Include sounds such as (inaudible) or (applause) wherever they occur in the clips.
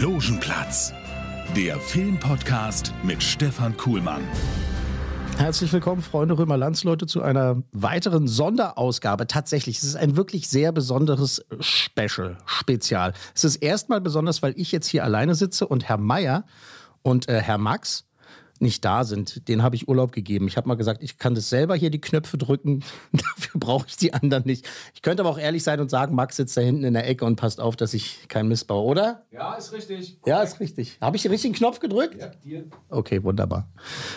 Logenplatz, der Filmpodcast mit Stefan Kuhlmann. Herzlich willkommen, Freunde Römer Landsleute, zu einer weiteren Sonderausgabe. Tatsächlich, es ist ein wirklich sehr besonderes Special, Spezial. Es ist erstmal besonders, weil ich jetzt hier alleine sitze und Herr Meier und äh, Herr Max nicht da sind, den habe ich Urlaub gegeben. Ich habe mal gesagt, ich kann das selber hier die Knöpfe drücken. (laughs) Dafür brauche ich die anderen nicht. Ich könnte aber auch ehrlich sein und sagen, Max sitzt da hinten in der Ecke und passt auf, dass ich keinen Mist baue, oder? Ja, ist richtig. Ja, ist richtig. Habe ich den richtigen Knopf gedrückt? Ja, dir. Okay, wunderbar.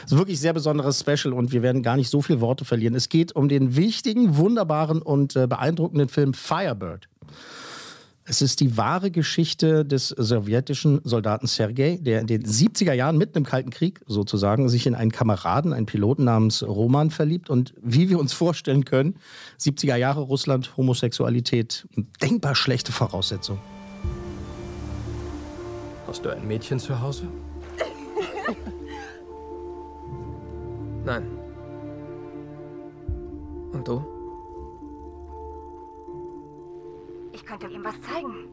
Es ist wirklich ein sehr besonderes Special und wir werden gar nicht so viele Worte verlieren. Es geht um den wichtigen, wunderbaren und äh, beeindruckenden Film Firebird. Es ist die wahre Geschichte des sowjetischen Soldaten Sergei, der in den 70er Jahren mitten im Kalten Krieg sozusagen sich in einen Kameraden, einen Piloten namens Roman verliebt. Und wie wir uns vorstellen können, 70er Jahre Russland, Homosexualität, denkbar schlechte Voraussetzung. Hast du ein Mädchen zu Hause? Nein. Und du? Könnte ihm was zeigen.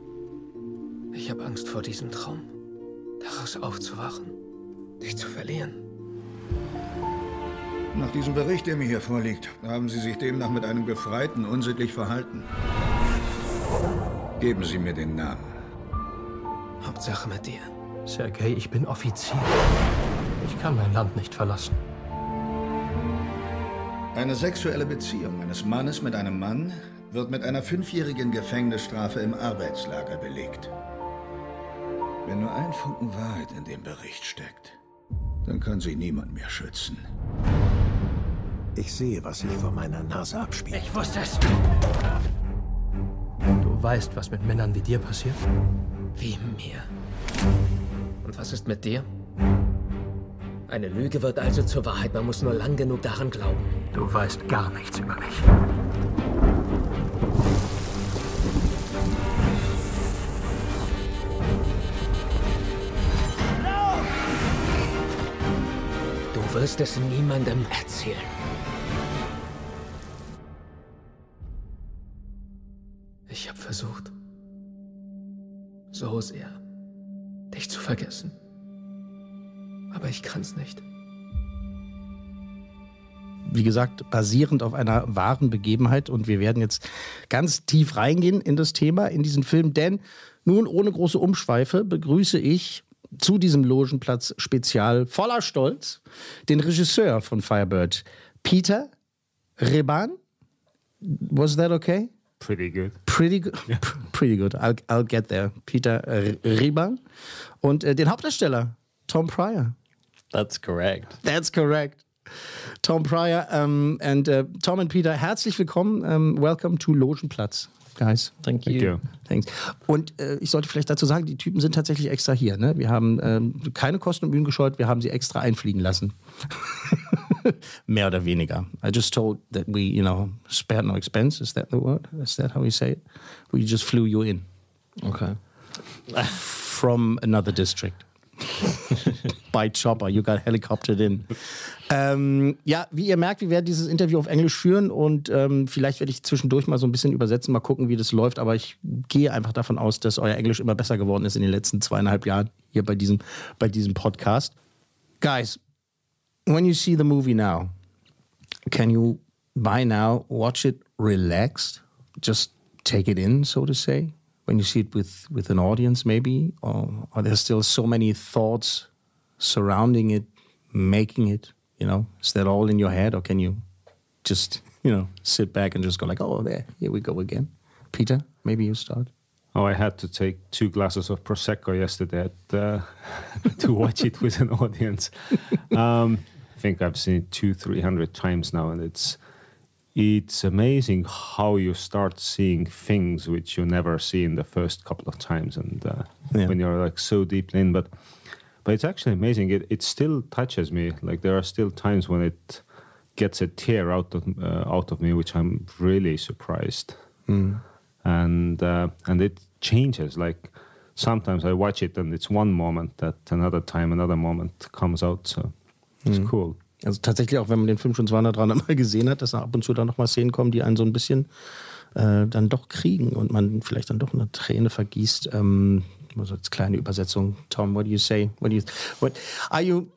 Ich habe Angst vor diesem Traum. Daraus aufzuwachen. Dich zu verlieren. Nach diesem Bericht, der mir hier vorliegt, haben Sie sich demnach mit einem Gefreiten unsittlich verhalten. Geben Sie mir den Namen. Hauptsache mit dir. Sergei, ich bin Offizier. Ich kann mein Land nicht verlassen. Eine sexuelle Beziehung eines Mannes mit einem Mann wird mit einer fünfjährigen Gefängnisstrafe im Arbeitslager belegt. Wenn nur ein Funken Wahrheit in dem Bericht steckt, dann kann sie niemand mehr schützen. Ich sehe, was sich vor meiner Nase abspielt. Ich wusste es. Du weißt, was mit Männern wie dir passiert? Wie mir. Und was ist mit dir? Eine Lüge wird also zur Wahrheit. Man muss nur lang genug daran glauben. Du weißt gar nichts über mich. Du wirst es niemandem erzählen. Ich habe versucht, so sehr, dich zu vergessen. Aber ich kann's nicht. wie gesagt, basierend auf einer wahren Begebenheit. Und wir werden jetzt ganz tief reingehen in das Thema, in diesen Film. Denn nun ohne große Umschweife begrüße ich zu diesem Logenplatz-Spezial voller Stolz den Regisseur von Firebird, Peter Reban. Was that okay? Pretty good. Pretty good. (laughs) Pretty good. I'll, I'll get there. Peter Reban. Und äh, den Hauptdarsteller, Tom Pryor. That's correct. That's correct. Tom Pryor um, and uh, Tom and Peter, herzlich willkommen. Um, welcome to Logenplatz, guys. Thank you. Thank you. Thanks. Und äh, ich sollte vielleicht dazu sagen, die Typen sind tatsächlich extra hier. Ne? Wir haben ähm, keine Kosten und Mühen gescheut, wir haben sie extra einfliegen lassen. (laughs) Mehr oder weniger. I just told that we, you know, spared no expense. Is that the word? Is that how we say it? We just flew you in Okay. from another district. (laughs) By chopper, you got helicoptered in. Ähm, ja, wie ihr merkt, wir werden dieses Interview auf Englisch führen und ähm, vielleicht werde ich zwischendurch mal so ein bisschen übersetzen, mal gucken, wie das läuft. Aber ich gehe einfach davon aus, dass euer Englisch immer besser geworden ist in den letzten zweieinhalb Jahren hier bei diesem, bei diesem Podcast. Guys, when you see the movie now, can you by now watch it relaxed? Just take it in, so to say? When you see it with, with an audience, maybe? Or are there still so many thoughts surrounding it, making it? You know, is that all in your head, or can you just, you know, sit back and just go like, oh, there, here we go again? Peter, maybe you start. Oh, I had to take two glasses of prosecco yesterday at, uh, (laughs) to watch it with an audience. Um, I think I've seen it two, three hundred times now, and it's it's amazing how you start seeing things which you never see in the first couple of times, and uh, Yeah. when you're like so deeply in. But but it's actually amazing. It it still touches me. Like there are still times when it gets a tear out of uh, out of me, which I'm really surprised. And uh, and it changes. Like sometimes I watch it and it's one moment, that another time another moment comes out. So it's cool. Also tatsächlich auch, wenn man den Film schon 200, 300 Mal gesehen hat, dass da ab und zu dann nochmal Szenen kommen, die einen so ein bisschen äh, dann doch kriegen und man vielleicht dann doch eine Träne vergießt. Ähm, also als kleine Übersetzung. Tom, what do you say? What do you, what, are you,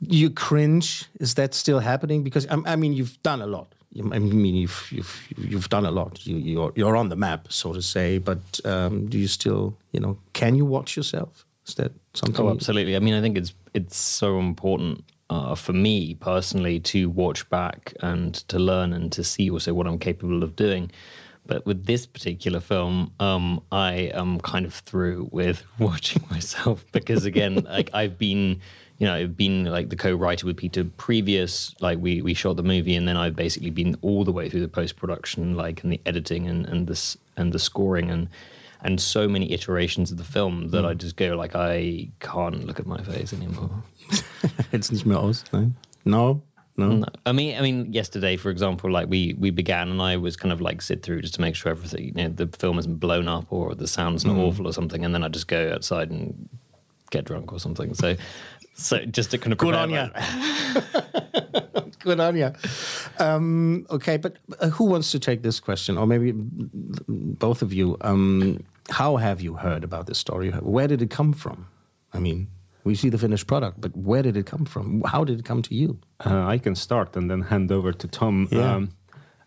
you cringe? Is that still happening? Because, I, I mean, you've done a lot. I mean, you've, you've, you've done a lot. You, you're, you're on the map, so to say, but um, do you still, you know, can you watch yourself? Is that something? Oh, absolutely. I mean, I think it's it's so important uh, for me personally to watch back and to learn and to see also what I'm capable of doing. But with this particular film, um, I am kind of through with (laughs) watching myself because again, (laughs) like I've been, you know, I've been like the co-writer with Peter previous, like we we shot the movie, and then I've basically been all the way through the post production, like and the editing and and this and the scoring and and so many iterations of the film that I just go like I can't look at my face anymore. (laughs) Hält's nicht mehr aus? Nein? No? No? No. I mean, I mean, yesterday, for example, like we we began, and I was kind of like sit through just to make sure everything, you know, the film isn't blown up or the sound's not awful or something, and then I just go outside and get drunk or something. So, so just to kind of Good on ya. (laughs) Good on you. Um, okay, but uh, who wants to take this question? Or maybe mm, both of you. Um, how have you heard about this story? Where did it come from? I mean, we see the finished product, but where did it come from? How did it come to you? Uh, I can start and then hand over to Tom. Yeah. Um,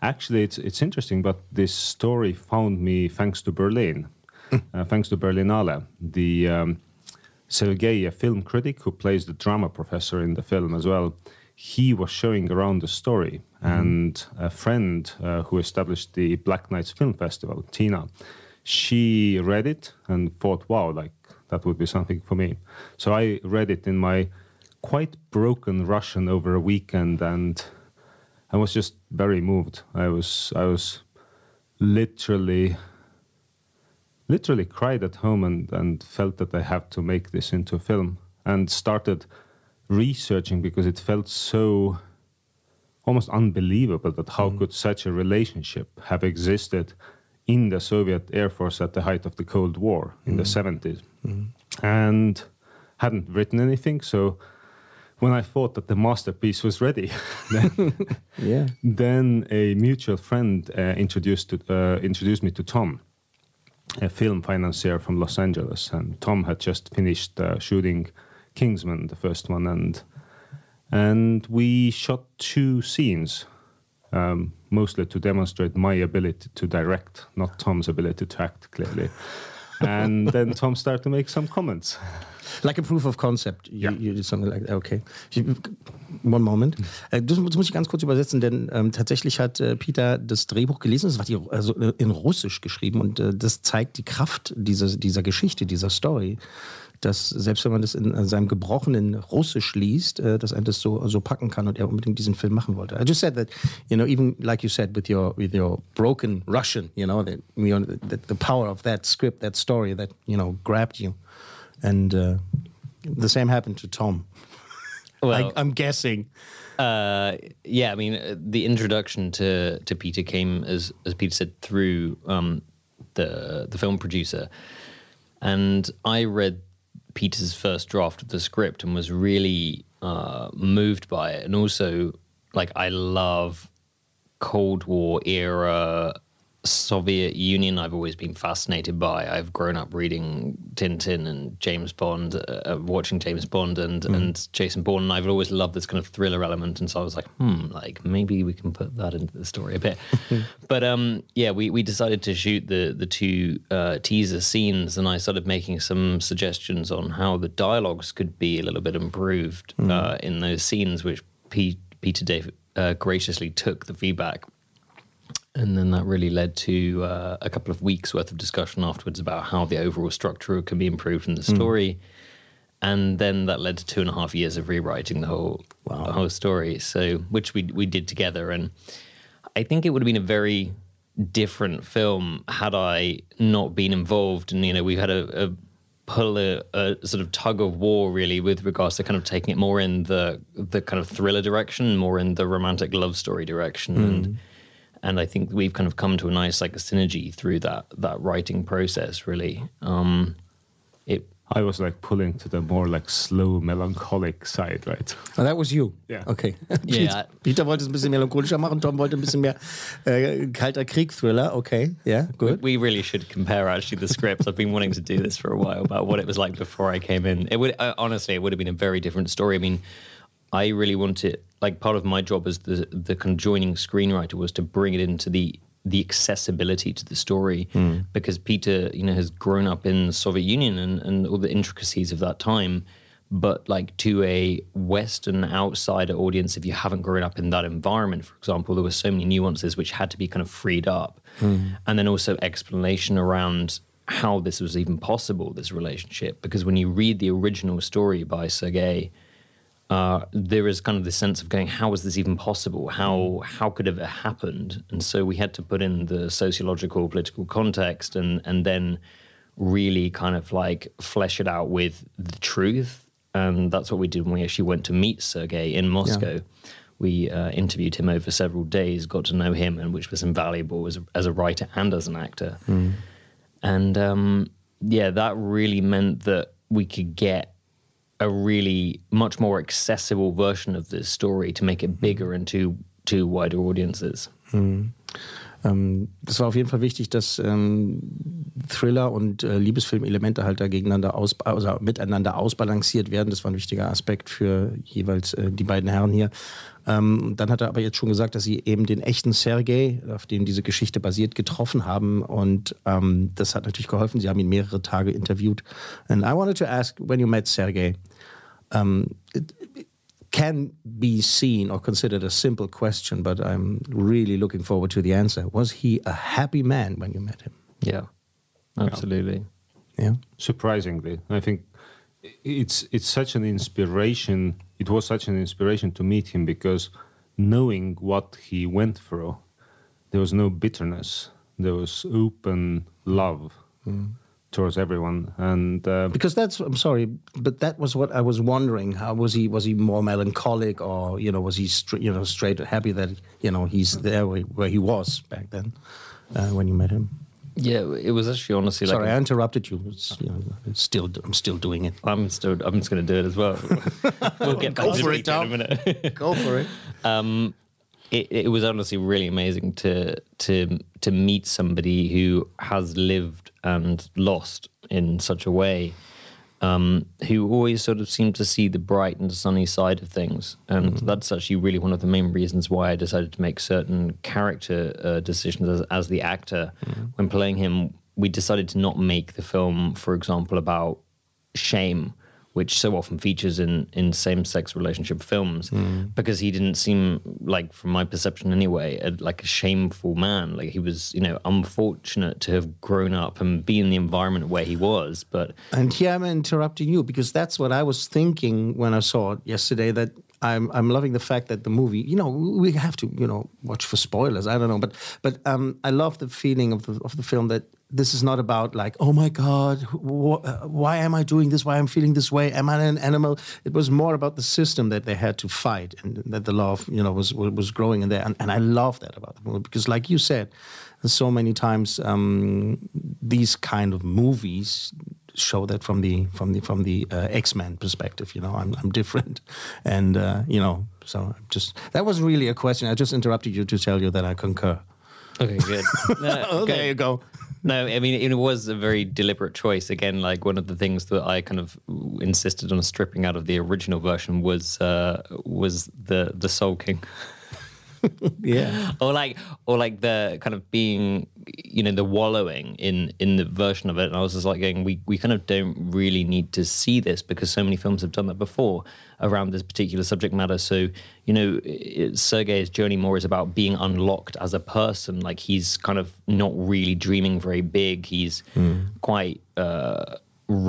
actually, it's it's interesting, but this story found me thanks to Berlin, uh, thanks to Berlinale, the um, Sergei, a film critic who plays the drama professor in the film as well. He was showing around the story, and a friend uh, who established the Black Nights Film Festival, Tina, she read it and thought, "Wow, like that would be something for me." So I read it in my quite broken Russian over a weekend, and I was just very moved. I was I was literally literally cried at home and, and felt that I have to make this into a film and started researching because it felt so almost unbelievable that how mm. could such a relationship have existed in the Soviet Air Force at the height of the Cold War in the mm. 70s and hadn't written anything so when I thought that the masterpiece was ready then (laughs) Yeah. then a mutual friend uh, introduced to, uh, introduced me to Tom, a film financier from Los Angeles, and Tom had just finished uh, shooting Kingsman, the first one, and and we shot two scenes, um, mostly to demonstrate my ability to direct, not Tom's ability to act clearly. And then Tom started to make some comments. Like a proof of concept. You, Ja. you did something like that. Okay. One moment. Äh, Das, das muss ich ganz kurz übersetzen, denn ähm, tatsächlich hat äh, Peter das Drehbuch gelesen. Es war die, also äh, in Russisch geschrieben und äh, das zeigt die Kraft dieser, dieser Geschichte, dieser Story. Dass selbst wenn man das in seinem gebrochenen Russisch liest, äh, dass er das so, so packen kann und er unbedingt diesen Film machen wollte. I just said that, you know, even like you said with your with your broken Russian, you know, that, you know the, the power of that script, that story that you know grabbed you. And uh, the same happened to Tom. (laughs) Well, I, I'm guessing. Uh, yeah, I mean, uh, the introduction to to Peter came as as Peter said through um, the the film producer, and I read Peter's first draft of the script and was really uh, moved by it, and also like I love Cold War era Soviet Union. I've always been fascinated by. I've grown up reading Tintin and James Bond, uh, uh, watching James Bond and and Jason Bourne, and I've always loved this kind of thriller element. And so I was like, hmm, like maybe we can put that into the story a bit. (laughs) but um, yeah, we we decided to shoot the the two uh, teaser scenes, and I started making some suggestions on how the dialogues could be a little bit improved uh, in those scenes, which P- Peter David uh, graciously took the feedback and then that really led to uh, a couple of weeks worth of discussion afterwards about how the overall structure can be improved in the story. And then that led to two and a half years of rewriting the whole the whole story. So, which we we did together, and I think it would have been a very different film had I not been involved. And you know, we've had a, a pull a, a, sort of tug of war really with regards to kind of taking it more in the the kind of thriller direction, more in the romantic love story direction, Mm. and and I think we've kind of come to a nice like a synergy through that that writing process. Really, um, it. I was like pulling to the more like slow, melancholic side, right? Oh, that was you. Yeah. Okay. Yeah. (laughs) Peter, Peter wollte es ein bisschen melancholischer machen, Tom wollte ein bisschen mehr äh, kalter Krieg-Thriller. Okay, yeah, good. We really should compare actually the scripts. I've been wanting to do this for a while about what it was like before I came in. It would uh, honestly, it would have been a very different story. I mean, I really wanted like part of my job as the the conjoining screenwriter was to bring it into the the accessibility to the story hmm. because Peter, you know, has grown up in the Soviet Union and, and all the intricacies of that time. But like to a Western outsider audience, if you haven't grown up in that environment, for example, there were so many nuances which had to be kind of freed up. Hmm. And then also explanation around how this was even possible, this relationship. Because when you read the original story by Sergei, uh, there is kind of this sense of going, how is this even possible? How how could it have happened? And so we had to put in the sociological, political context, and and then really kind of like flesh it out with the truth. And that's what we did when we actually went to meet Sergei in Moscow. We uh, interviewed him over several days, got to know him, and which was invaluable as a, as a writer and as an actor. And um, yeah, that really meant that we could get a really much more accessible version of this story to make it bigger and to to wider audiences. Ähm, das war auf jeden Fall wichtig, dass ähm, Thriller und äh, Liebesfilm-Elemente halt da gegeneinander aus, also miteinander ausbalanciert werden. Das war ein wichtiger Aspekt für jeweils äh, die beiden Herren hier. Ähm, dann hat er aber jetzt schon gesagt, dass sie eben den echten Sergei, auf dem diese Geschichte basiert, getroffen haben. Und ähm, das hat natürlich geholfen. Sie haben ihn mehrere Tage interviewt. And I wanted to ask, when you met Sergei, um, it, it can be seen or considered a simple question, but I'm really looking forward to the answer. Was he a happy man when you met him? Yeah, absolutely. Yeah. surprisingly. I think it's it's such an inspiration. It was such an inspiration to meet him because knowing what he went through, there was no bitterness. There was open love towards everyone, and uh, Because that's I'm sorry, but that was what I was wondering. How was he? Was he more melancholic, or you know, was he stra- you know straight happy that you know he's there where, where he was back then uh, when you met him? Yeah, it was actually honestly Sorry, like I interrupted you. It's, you know, it's still I'm still doing it. I'm still I'm just going to do it as well. (laughs) we'll get Go back to for it, in a minute. Go for it. (laughs) um, it, it was honestly really amazing to to to meet somebody who has lived and lost in such a way, um, who always sort of seemed to see the bright and sunny side of things, and that's actually really one of the main reasons why I decided to make certain character uh, decisions as, as the actor. When playing him. We decided to not make the film, for example, about shame which so often features in in same sex relationship films, because he didn't seem like, from my perception anyway, a, like a shameful man. Like he was, you know, unfortunate to have grown up and be in the environment where he was, but And here I'm interrupting you because that's what I was thinking when I saw it yesterday. That I'm I'm loving the fact that the movie, you know, we have to you know watch for spoilers. I don't know, but but um, I love the feeling of the of the film that this is not about like oh my god wh- uh, why am I doing this? Why am I'm feeling this way? Am I an animal? It was more about the system that they had to fight and that the love you know was was growing in there. And, and I love that about the movie because like you said, so many times um, these kind of movies show that from the from the from the uh, X-Men perspective. You know, I'm I'm different, (laughs) and uh, you know, so I'm just that wasn't really a question. I just interrupted you to tell you that I concur. okay, good. No, (laughs) Oh, there you go. No, I mean it was a very deliberate choice. Again, like one of the things that I kind of insisted on stripping out of the original version was uh, was the the Soul King. (laughs) (laughs) Yeah. or like or like the kind of being you know the wallowing in in the version of it. And i was just like going we we kind of don't really need to see this because so many films have done that before around this particular subject matter. So you know it, sergei's journey more is about being unlocked as a person. Like he's kind of not really dreaming very big. He's quite uh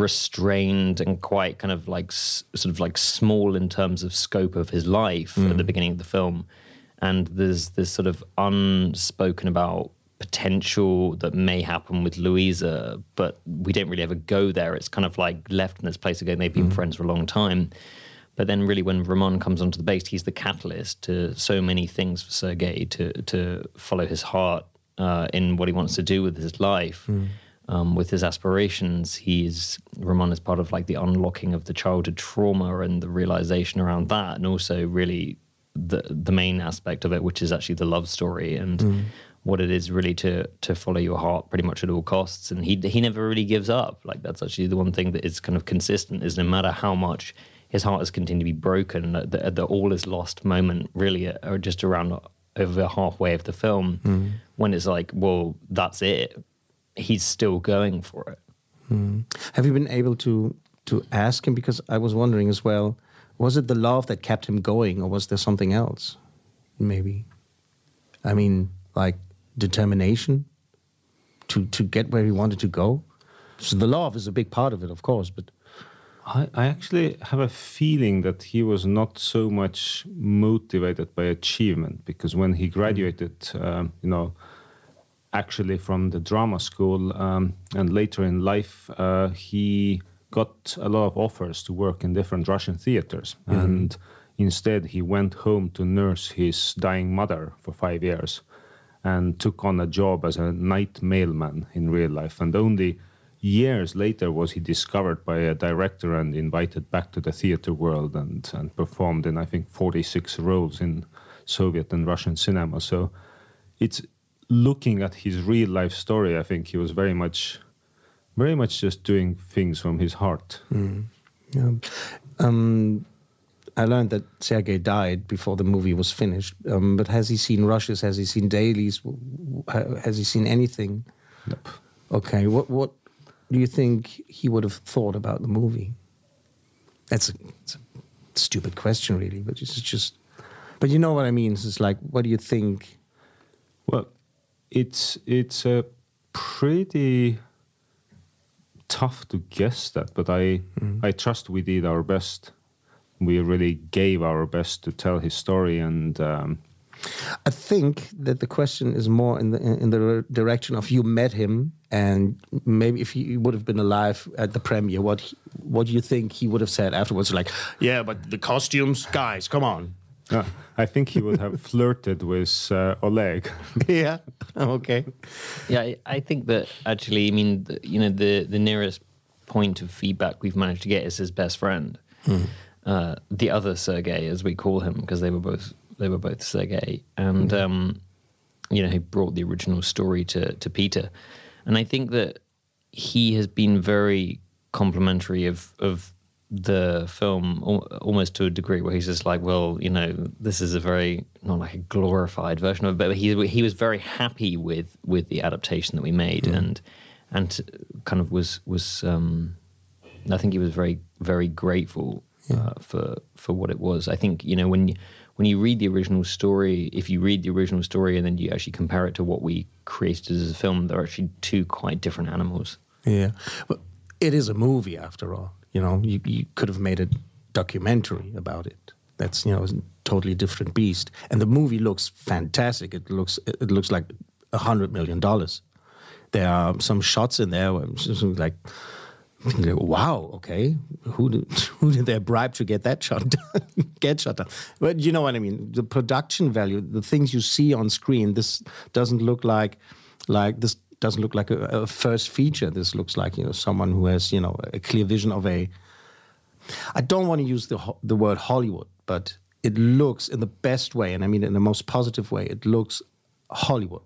restrained and quite kind of like sort of like small in terms of scope of his life at the beginning of the film and there's this sort of unspoken about potential that may happen with Louisa, but we don't really ever go there. It's kind of like left in this place again. They've been Mm. friends for a long time. But then, really, when Roman comes onto the base, he's the catalyst to so many things for Sergei to to follow his heart uh, in what he wants to do with his life, Mm. um, with his aspirations. He's Roman is part of like the unlocking of the childhood trauma and the realization around that, and also really the the main aspect of it, which is actually the love story and Mm. what it is really to to follow your heart pretty much at all costs. And he he never really gives up. Like that's actually the one thing that is kind of consistent is no matter how much his heart has continued to be broken, the, the all is lost moment really are just around over halfway of the film Mm. when it's like, well, that's it. He's still going for it. Mm. Have you been able to to ask him? Because I was wondering as well. Was it the love that kept him going, or was there something else? Maybe. I mean, like determination to to get where he wanted to go. So the love is a big part of it, of course. But I, I actually have a feeling that he was not so much motivated by achievement because when he graduated, um, you know, actually from the drama school um, and later in life, uh, he got a lot of offers to work in different Russian theaters. Mhm. And instead, he went home to nurse his dying mother for five years and took on a job as a night mailman in real life. And only years later was he discovered by a director and invited back to the theater world and, and performed in, I think, 46 roles in Soviet and Russian cinema. So it's looking at his real life story, I think he was very much, very much just doing things from his heart. Mm. Yeah. Um, I learned that Sergei died before the movie was finished. Um, but has he seen rushes? Has he seen dailies? W- w- ha- Has he seen anything? Nope. Okay. What What do you think he would have thought about the movie? That's a, it's a stupid question, really. But it's just. But you know what I mean. It's like, what do you think? Well, it's it's a pretty tough to guess that, but I I trust we did our best. We really gave our best to tell his story, and um, I think that the question is more in the in the direction of you met him, and maybe if he would have been alive at the premiere, what he, what do you think he would have said afterwards? Like, yeah, but the costumes, guys, come on. (laughs) uh, I think he would have flirted with uh, Oleg. (laughs) yeah. Okay. Yeah, I, I think that actually, I mean, the, you know, the the nearest point of feedback we've managed to get is his best friend, Hmm. uh, the other Sergey, as we call him, because they were both they were both Sergei, and um, you know, he brought the original story to to Peter, and I think that he has been very complimentary of of the film almost to a degree where he's just like, well, you know, this is a very not like a glorified version of it, but he he was very happy with with the adaptation that we made, and and kind of was was um, I think he was very very grateful uh, for for what it was. I think you know when you, when you read the original story, if you read the original story and then you actually compare it to what we created as a film, they're actually two quite different animals. Yeah. But it is a movie after all. You know, you, you could have made a documentary about it. That's you know a totally different beast. And the movie looks fantastic. It looks it looks like a hundred million dollars. There are some shots in there where just like, wow, okay, who did, (laughs) who did they bribe to get that shot done? (laughs) get shot done? But you know what I mean. The production value, the things you see on screen, this doesn't look like like this doesn't look like a, a first feature. This looks like you know someone who has you know a clear vision of a. I don't want to use the the word Hollywood, but it looks in the best way, and I mean in the most positive way. It looks Hollywood.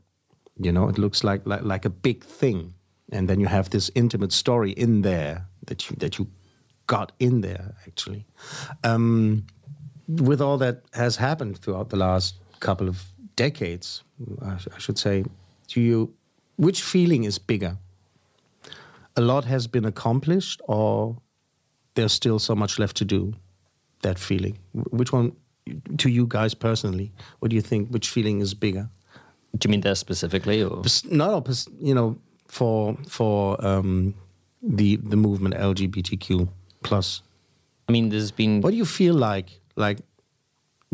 You know, it looks like like, like a big thing, and then you have this intimate story in there that you that you got in there actually. Um, with all that has happened throughout the last couple of decades, I, sh- I should say, do you which feeling is bigger? A lot has been accomplished, or there's still so much left to do. That feeling, which one, to you guys personally, what do you think? Which feeling is bigger? Do you mean there specifically, or Pers- No, no, pers- you know, for for um, the the movement LGBTQ plus. I mean, there's been. What do you feel like? Like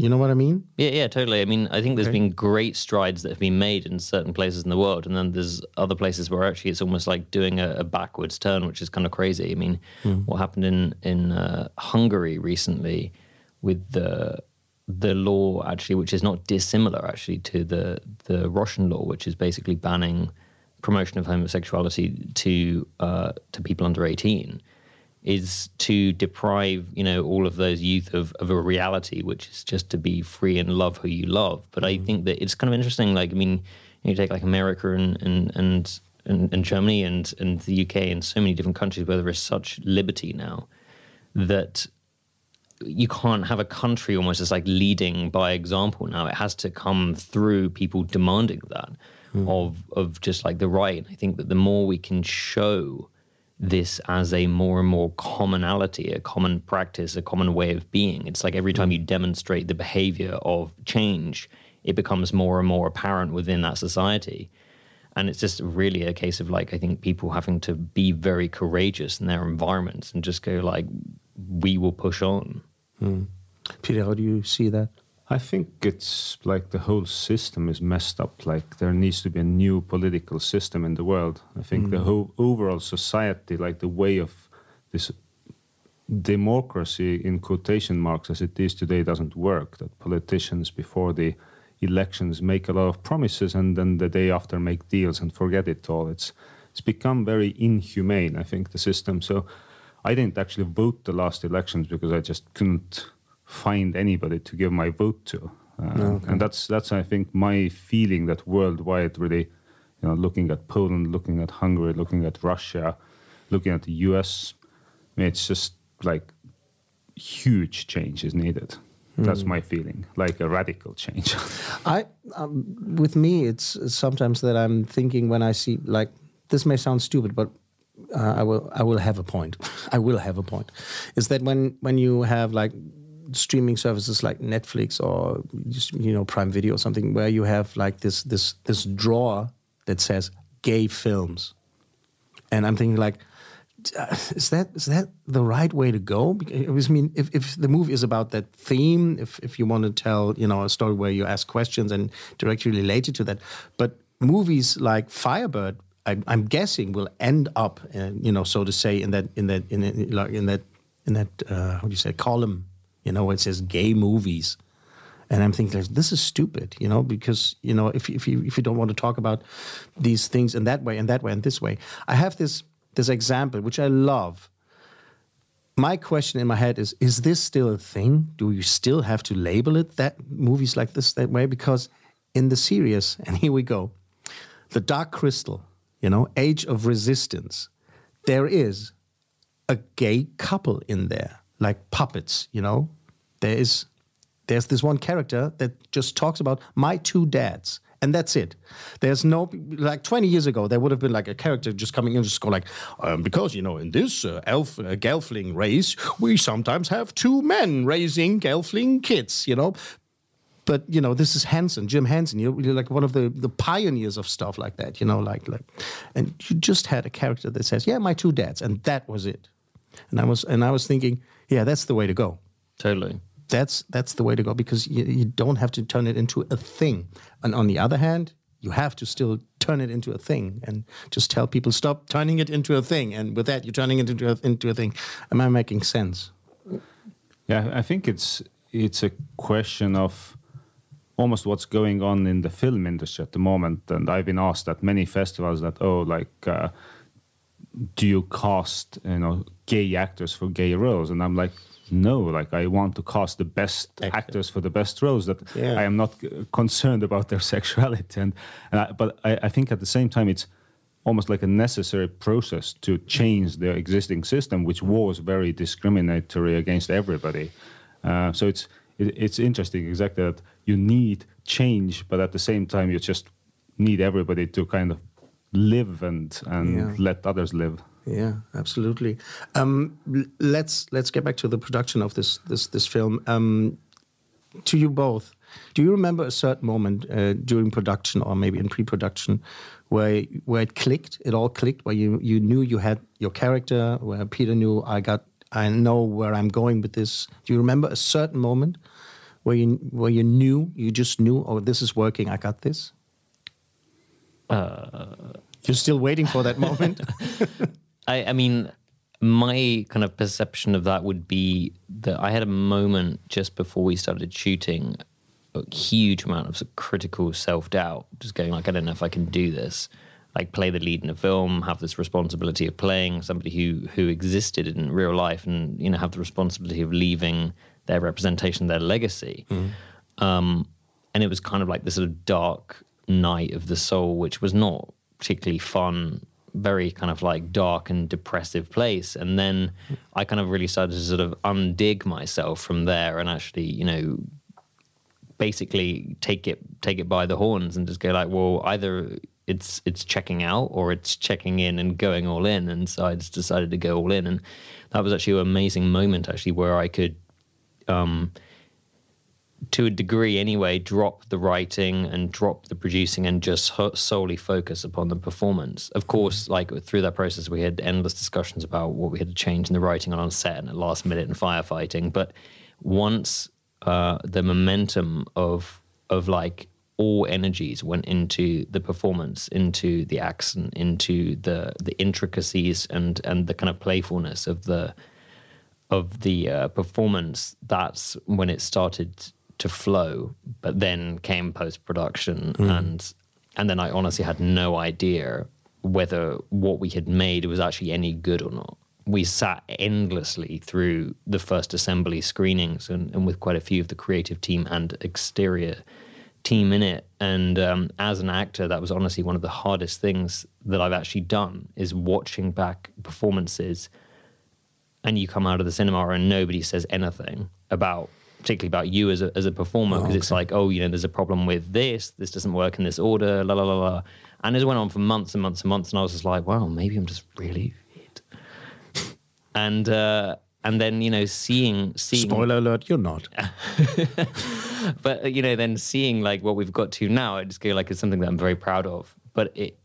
You know what I mean? Yeah, yeah, totally. I mean, I think there's okay. been great strides that have been made in certain places in the world, and then there's other places where actually it's almost like doing a, a backwards turn, which is kind of crazy. I mean, mm. what happened in in uh, Hungary recently with the the law actually, which is not dissimilar actually to the the Russian law, which is basically banning promotion of homosexuality to uh, to people under eighteen is to deprive you know all of those youth of, of a reality which is just to be free and love who you love but mm. i think that it's kind of interesting like i mean you take like america and and and and, and germany and and the uk and so many different countries where there is such liberty now that you can't have a country almost as like leading by example now it has to come through people demanding that mm. of of just like the right i think that the more we can show this as a more and more commonality, a common practice, a common way of being. It's like every time you demonstrate the behavior of change, it becomes more and more apparent within that society. And it's just really a case of like, I think people having to be very courageous in their environments and just go like, we will push on. Mm. Peter, how do you see that? I think it's like the whole system is messed up. Like there needs to be a new political system in the world. I think mm. the whole overall society, like the way of this democracy in quotation marks as it is today, doesn't work. That politicians before the elections make a lot of promises and then the day after make deals and forget it all. It's it's become very inhumane. I think the system. So I didn't actually vote the last elections because I just couldn't find anybody to give my vote to. Uh, okay. And that's that's I think my feeling that worldwide really, you know, looking at Poland, looking at Hungary, looking at Russia, looking at the U.S. I mean, it's just like huge change is needed. Mm. That's my feeling, like a radical change. (laughs) I, um, with me, it's sometimes that I'm thinking when I see like this may sound stupid, but uh, I will I will have a point. (laughs) I will have a point. Is that when when you have like streaming services like Netflix or you know Prime Video or something where you have like this this this drawer that says gay films, and I'm thinking like, uh, is that is that the right way to go? Because I mean, if, if the movie is about that theme, if if you want to tell you know a story where you ask questions and directly related to that, but movies like Firebird I, am guessing will end up, uh, you know, so to say, in that in that in, in, in that in that uh, what do you say column you know, it says gay movies. And I'm thinking, this is stupid, you know, because, you know, if, if, you, if you don't want to talk about these things in that way and that way and this way. I have this, this example, which I love. My question in my head is, is this still a thing? Do you still have to label it that movies like this that way? Because in the series, (laughs) and here we go, The Dark Crystal, you know, Age of Resistance, there is a gay couple in there like puppets, you know. There is there's this one character that just talks about my two dads and that's it. There's no like 20 years ago there would have been like a character just coming in just go like um, because you know in this uh, elf uh, gelfling race we sometimes have two men raising gelfling kids, you know. But you know this is Henson, Jim Henson. You're, you're like one of the, the pioneers of stuff like that, you know, like like, and you just had a character that says, "Yeah, my two dads," and that was it. And I was and I was thinking, yeah, that's the way to go. Totally. That's that's the way to go because you, you don't have to turn it into a thing. And on the other hand, you have to still turn it into a thing and just tell people stop turning it into a thing. And with that, you're turning it into a, into a thing. Am I making sense? Yeah, I think it's it's a question of almost what's going on in the film industry at the moment. And I've been asked at many festivals that oh, like. Uh, do you cast you know gay actors for gay roles and i'm like no like i want to cast the best Actor. actors for the best roles that yeah. i am not concerned about their (laughs) sexuality and, and I, but I, I, think at the same time it's almost like a necessary process to change the existing system which was very discriminatory against everybody uh, so it's it, it's interesting exactly that you need change but at the same time you just need everybody to kind of live and and yeah. let others live. Yeah, absolutely. Um, let's let's get back to the production of this this this film. Um, to you both, do you remember a certain moment uh, during production or maybe in pre-production where where it clicked? It all clicked. Where you you knew you had your character. Where Peter knew I got I know where I'm going with this. Do you remember a certain moment where you where you knew you just knew, oh, this is working. I got this. Uh, You're still waiting for that moment. (laughs) I, I mean, my kind of perception of that would be that I had a moment just before we started shooting, a huge amount of, critical self doubt, just going like, I don't know if I can do this. Like play the lead in a film, have this responsibility of playing somebody who who existed in real life, and you know have the responsibility of leaving their representation, their legacy. Um, and it was kind of like this sort of dark night of the soul, which was not particularly fun, very kind of like dark and depressive place. And then I kind of really started to sort of undig myself from there and actually, you know, basically take it take it by the horns and just go like, well, either it's it's checking out or it's checking in and going all in. And so I just decided to go all in. And that was actually an amazing moment actually where I could um, to a degree anyway, drop the writing and drop the producing and just solely focus upon the performance. Of course, like through that process, we had endless discussions about what we had to change in the writing on set and at last minute and firefighting. But once uh, the momentum of of like all energies went into the performance, into the accent, into the the intricacies and and the kind of playfulness of the of the uh, performance, that's when it started to flow. But then came post production, and and then I honestly had no idea whether what we had made was actually any good or not. We sat endlessly through the first assembly screenings, and, and with quite a few of the creative team and exterior team in it. And um, as an actor, that was honestly one of the hardest things that I've actually done is watching back performances and you come out of the cinema and nobody says anything about particularly about you as a, as a performer because it's like oh you know there's a problem with this this doesn't work in this order la la la la and it went on for months and months and months and i was just like wow maybe i'm just really (laughs) and uh and then you know seeing seeing Spoiler alert, you're not. (laughs) but you know, then seeing like what we've got to now, I just feel like it's something that I'm very proud of. But it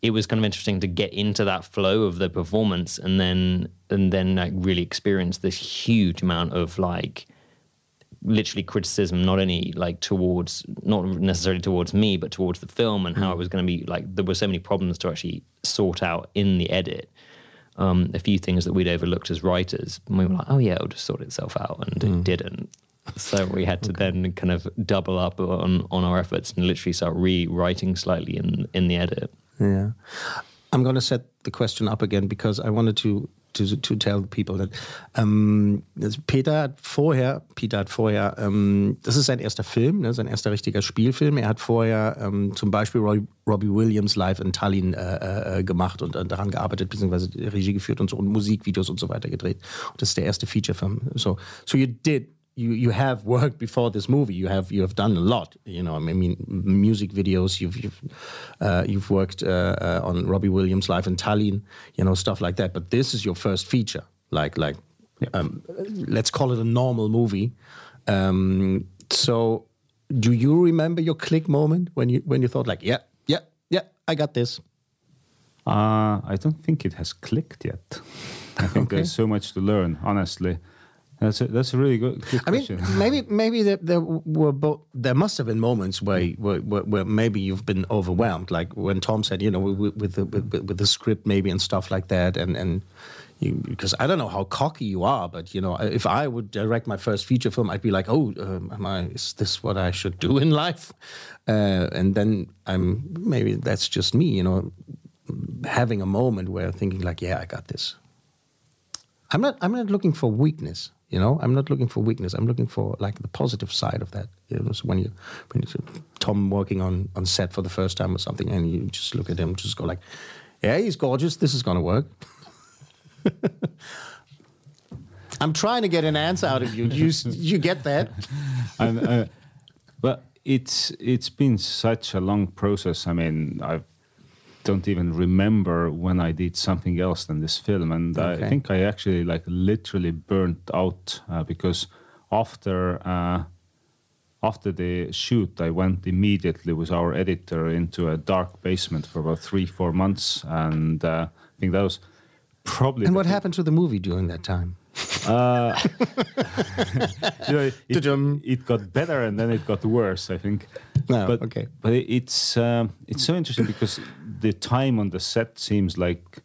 it was kind of interesting to get into that flow of the performance, and then and then like really experience this huge amount of like literally criticism, not only like towards not necessarily towards me, but towards the film and how it was going to be like there were so many problems to actually sort out in the edit. Um, a few things that we'd overlooked as writers, and we were like, "Oh yeah, it'll just sort itself out," and it didn't. So we had to then kind of double up on on our efforts and literally start rewriting slightly in in the edit. Yeah. I'm going to set the question up again because I wanted to to, to tell people that ähm, Peter hat vorher, Peter hat vorher, ähm, das ist sein erster Film, ne, sein erster richtiger Spielfilm. Er hat vorher ähm, zum Beispiel Roy, Robbie Williams live in Tallinn äh, äh, gemacht und äh, daran gearbeitet, beziehungsweise Regie geführt und so und Musikvideos und so weiter gedreht. Und das ist der erste Featurefilm. So, so you did you you have (laughs) worked before this movie. You have you have done a lot. You know, I mean, music videos. You've you've uh, you've worked uh, uh, on Robbie Williams live in Tallinn. You know, stuff like that. But this is your first feature. Like like, um, let's call it a normal movie. Um, so, do you remember your click moment when you when you thought like, yeah, yeah, yeah, I got this. Uh, I don't think it has clicked yet. I think (laughs) Okay. there's so much to learn. Honestly, that's a, that's a really good, good I mean, question. (laughs) maybe maybe there, there were both. There must have been moments where, where, where, where maybe you've been overwhelmed, like when Tom said, you know, with, with the with, with the script maybe and stuff like that, and and you, because I don't know how cocky you are, but you know, if I would direct my first feature film, I'd be like, oh, um, am I? Is this what I should do in (laughs) life? Uh, and then I'm maybe that's just me, you know, having a moment where thinking like, yeah, I got this. I'm not. I'm not looking for weakness. You know, I'm not looking for weakness. I'm looking for like the positive side of that. You know, so when you when you Tom working on on set for the first time or something, and you just look at him, just go like, "Yeah, he's gorgeous. This is gonna work." (laughs) I'm trying to get an answer out of you. You (laughs) you get that? and, uh, but it's it's been such a long process. I mean, I don't even remember when I did something else than this film, and Okay. I think I actually like literally burnt out uh, because after uh, after the shoot, I went immediately with our editor into a dark basement for about three four months, and uh, I think that was probably And what happened to the movie during that time? Uh, (laughs) you know, it, (laughs) it, got better and then it got worse, I think. No, but, okay. But it's um, it's so interesting because the time on the set seems like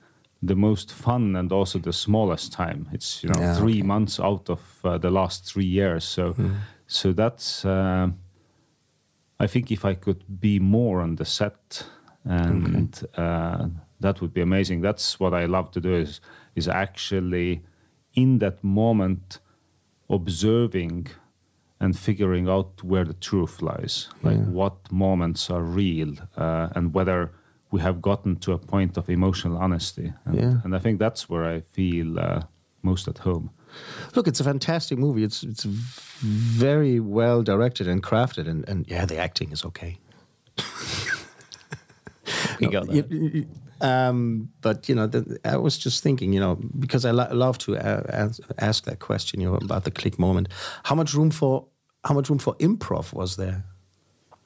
the most fun and also the smallest time. It's you know Yeah, three okay. months out of uh, the last three years. So Hmm. so that's. Uh, I think if I could be more on the set, and uh, that would be amazing. That's what I love to do is is actually in that moment observing and figuring out where the truth lies, like Yeah. what moments are real, uh, and whether we have gotten to a point of emotional honesty. And, Yeah. and I think that's where I feel uh, most at home. Look, it's a fantastic movie. It's it's very well directed and crafted, and, and yeah, the acting is okay. (laughs) We got that. y- y- Um, but you know, the, I was just thinking, you know, because I lo- love to uh, ask, ask that question, you know, about the click moment. How much room for how much room for improv was there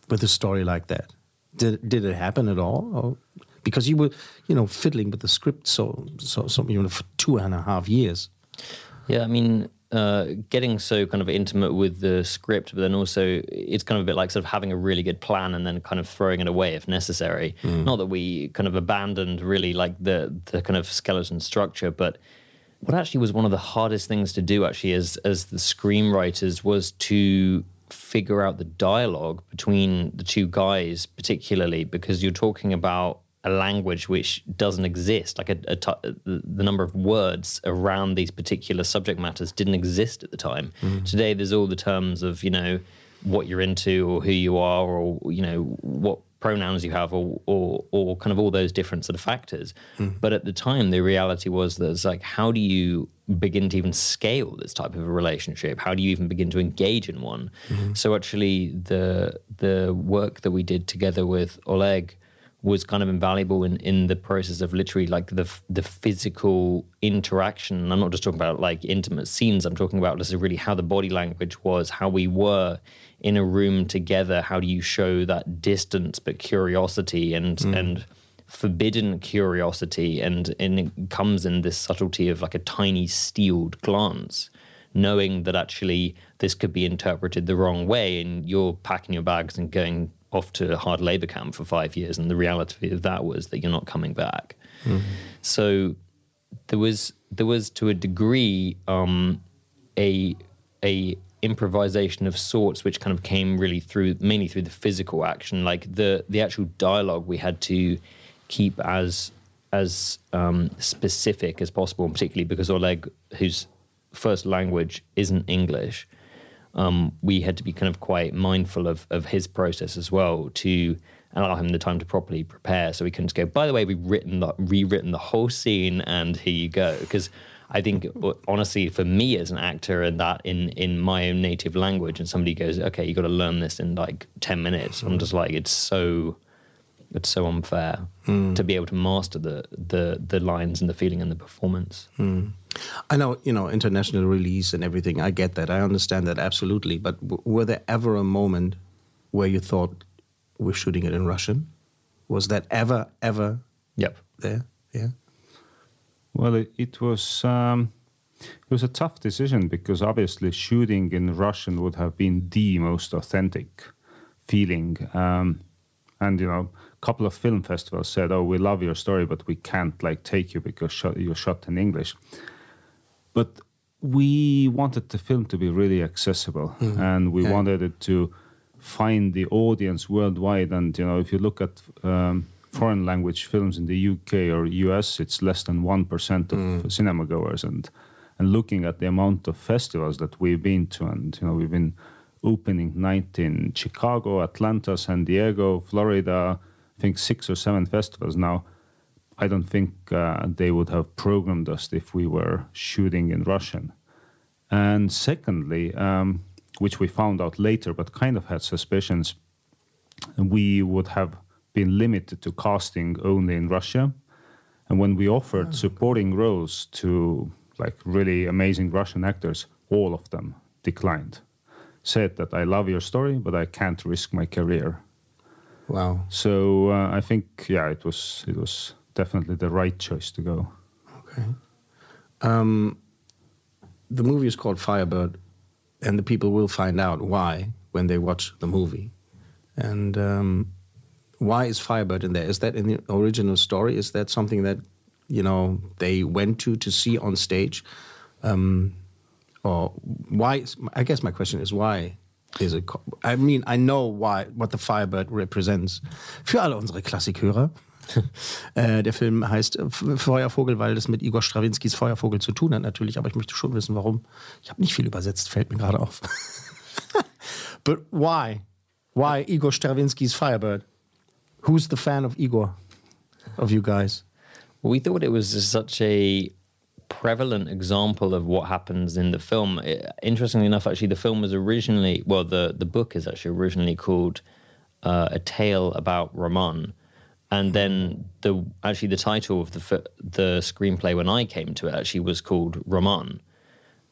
with a story like that? Did did it happen at all? Or, because you were, you know, fiddling with the script so so so you know for two and a half years. Yeah, I mean, uh, getting so kind of intimate with the script, but then also it's kind of a bit like sort of having a really good plan and then kind of throwing it away if necessary. Not that we kind of abandoned really like the the kind of skeleton structure, but what actually was one of the hardest things to do actually as as the screenwriters was to figure out the dialogue between the two guys particularly because you're talking about a language which doesn't exist. Like a, a t- the number of words around these particular subject matters didn't exist at the time. Mm-hmm. Today there's all the terms of you know what you're into or who you are or you know what pronouns you have or or, or kind of all those different sort of factors. Hmm. But at the time the reality was that it's like how do you begin to even scale this type of a relationship? How do you even begin to engage in one? Hmm. So actually the the work that we did together with Oleg was kind of invaluable in, in the process of literally like the the physical interaction. I'm not just talking about like intimate scenes. I'm talking about just really how the body language was, how we were in a room together. How do you show that distance but curiosity and mm. and forbidden curiosity and and it comes in this subtlety of like a tiny steeled glance knowing that actually this could be interpreted the wrong way and you're packing your bags and going off to a hard labor camp for five years and the reality of that was that you're not coming back. So there was there was to a degree um, a a improvisation of sorts which kind of came really through mainly through the physical action like the the actual dialogue we had to keep as as um, specific as possible and particularly because Oleg whose first language isn't English um, we had to be kind of quite mindful of, of his process as well to allow him the time to properly prepare. So we couldn't go, by the way, we've written the, rewritten the whole scene and here you go. Because I think, honestly, for me as an actor and that in, in my own native language, and somebody goes, okay, you got to learn this in like 10 minutes. I'm just like, it's so. It's so unfair to be able to master the, the the lines and the feeling and the performance. I know, you know, international release and everything. I get that. I understand that absolutely. But w- were there ever a moment where you thought we're shooting it in Russian? Was that ever, ever Yep. there? Yeah. Well, it, it was um, it was a tough decision because obviously shooting in Russian would have been the most authentic feeling. Um, and you know, a couple of film festivals said, "Oh, we love your story, but we can't like take you because shot, you're shot in English." But we wanted the film to be really accessible, and we Yeah. wanted it to find the audience worldwide. And you know, if you look at um, foreign language films in the UK or US, it's less than one percent of cinema goers. And and looking at the amount of festivals that we've been to, and you know, we've been opening night in Chicago, Atlanta, San Diego, Florida. I think six or seven festivals now. I don't think uh, they would have programmed us if we were shooting in Russian. And secondly, um, which we found out later, but kind of had suspicions, we would have been limited to casting only in Russia. And when we offered supporting roles to like really amazing Russian actors, all of them declined. Said that I love your story, but I can't risk my career. Wow. So uh, I think, yeah, it was it was definitely the right choice to go. Okay. Um, the movie is called Firebird, and the people will find out why when they watch the movie. And um, why is Firebird in there? Is that in the original story? Is that something that you know they went to to see on stage? Um, or why? I guess my question is why is it? I mean, I know why what the Firebird represents. Für alle unsere Klassikhörer. (laughs) äh, der Film heißt Feuervogel, weil das mit Igor Strawinskys Feuervogel zu tun hat, natürlich. Aber ich möchte schon wissen, warum. Ich habe nicht viel übersetzt, fällt mir gerade auf. (laughs) But why? Why Igor Strawinskys Firebird? Who's the fan of Igor? Of you guys? We thought it was such a prevalent example of what happens in the film. It, interestingly enough, actually, the film was originally well, the the book is actually originally called uh, "A Tale About Roman," and then the actually the title of the the screenplay when I came to it actually was called Roman.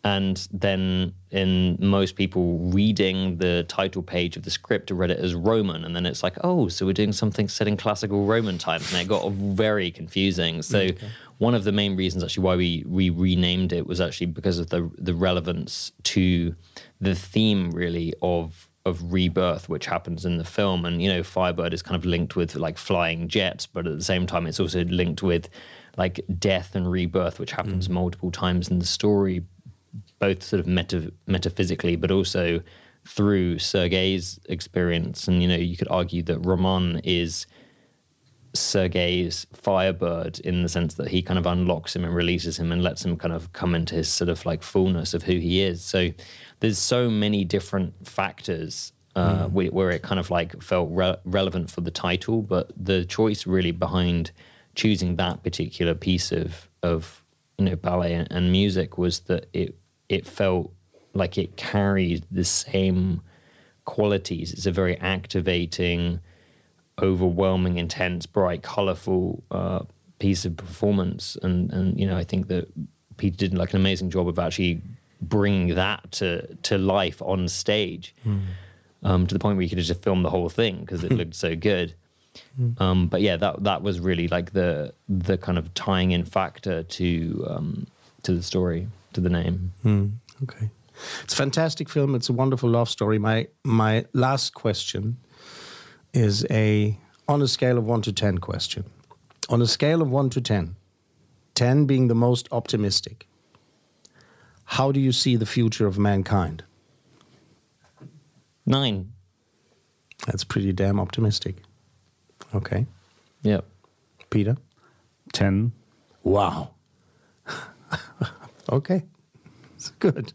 And then, in most people reading the title page of the script, read it as Roman, and then it's like, oh, so we're doing something set in classical Roman times, and it got very confusing. So, okay. One of the main reasons actually why we we renamed it was actually because of the the relevance to the theme really of of rebirth, which happens in the film, and you know, Firebird is kind of linked with like flying jets, but at the same time, it's also linked with like death and rebirth, which happens mm. multiple times in the story both sort of meta- metaphysically, but also through Sergei's experience. And, you know, you could argue that Roman is Sergei's Firebird in the sense that he kind of unlocks him and releases him and lets him kind of come into his sort of like fullness of who he is. So there's so many different factors uh, mm. where it kind of like felt re- relevant for the title, but the choice really behind choosing that particular piece of of you know ballet and, and music was that it it felt like it carried the same qualities. It's a very activating, overwhelming, intense, bright, colorful uh, piece of performance, and and you know I think that Peter did like an amazing job of actually bringing that to to life on stage, mm. um, to the point where you could just film the whole thing because it (laughs) looked so good. Mm. Um, but yeah, that that was really like the the kind of tying in factor to um, to the story to the name. Mm, okay, it's a fantastic film. It's a wonderful love story. My my last question is a on a scale of one to ten question. On a scale of one to ten, ten being the most optimistic. How do you see the future of mankind? Nine. That's pretty damn optimistic. Okay. Yep. Peter? 10. Wow. (laughs) okay. It's good.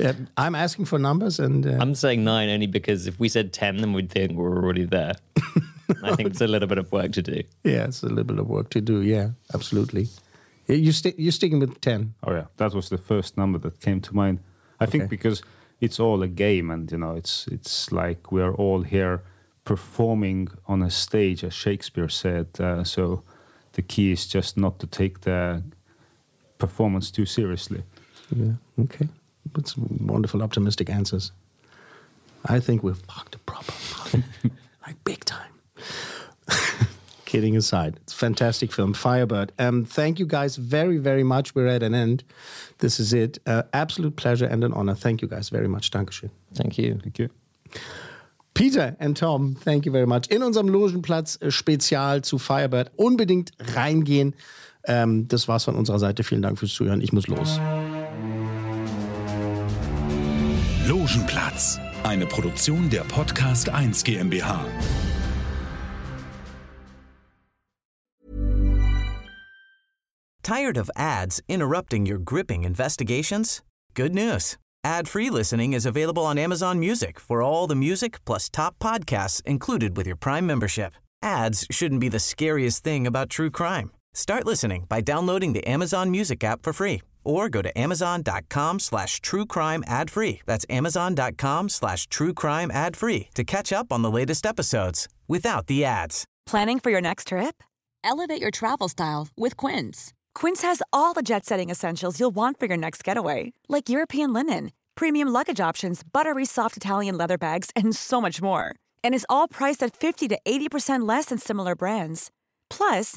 Yeah, I'm asking for numbers and. Uh, I'm saying nine only because if we said 10, then we'd think we're already there. (laughs) I think it's a little bit of work to do. Yeah, it's a little bit of work to do. Yeah, absolutely. You sti- you're sticking with 10. Oh, yeah. That was the first number that came to mind. I okay. think because it's all a game and, you know, it's, it's like we're all here performing on a stage, as Shakespeare said. Uh, so the key is just not to take the performance too seriously. Yeah. Okay. That's wonderful, optimistic answers. I think we've fucked a proper, (laughs) like big time. (laughs) Kidding aside, it's a fantastic film, Firebird. Um, thank you guys very, very much. We're at an end. This is it. Uh, absolute pleasure and an honor. Thank you guys very much. Dankeschön. Thank you. Thank you. Peter and Tom, thank you very much. In unserem Logenplatz-Spezial äh, zu Firebird unbedingt reingehen. Ähm, das war's von unserer Seite. Vielen Dank fürs Zuhören. Ich muss los. Logenplatz, eine Produktion der Podcast 1 GmbH. Tired of ads interrupting your gripping investigations? Good news. Ad-free listening is available on Amazon Music for all the music plus top podcasts included with your Prime membership. Ads shouldn't be the scariest thing about true crime. Start listening by downloading the Amazon Music app for free or go to amazon.com slash true crime ad free. That's amazon.com slash true crime ad free to catch up on the latest episodes without the ads. Planning for your next trip? Elevate your travel style with Quince. Quince has all the jet setting essentials you'll want for your next getaway, like European linen, premium luggage options, buttery soft Italian leather bags, and so much more. And is all priced at 50 to 80% less than similar brands. Plus,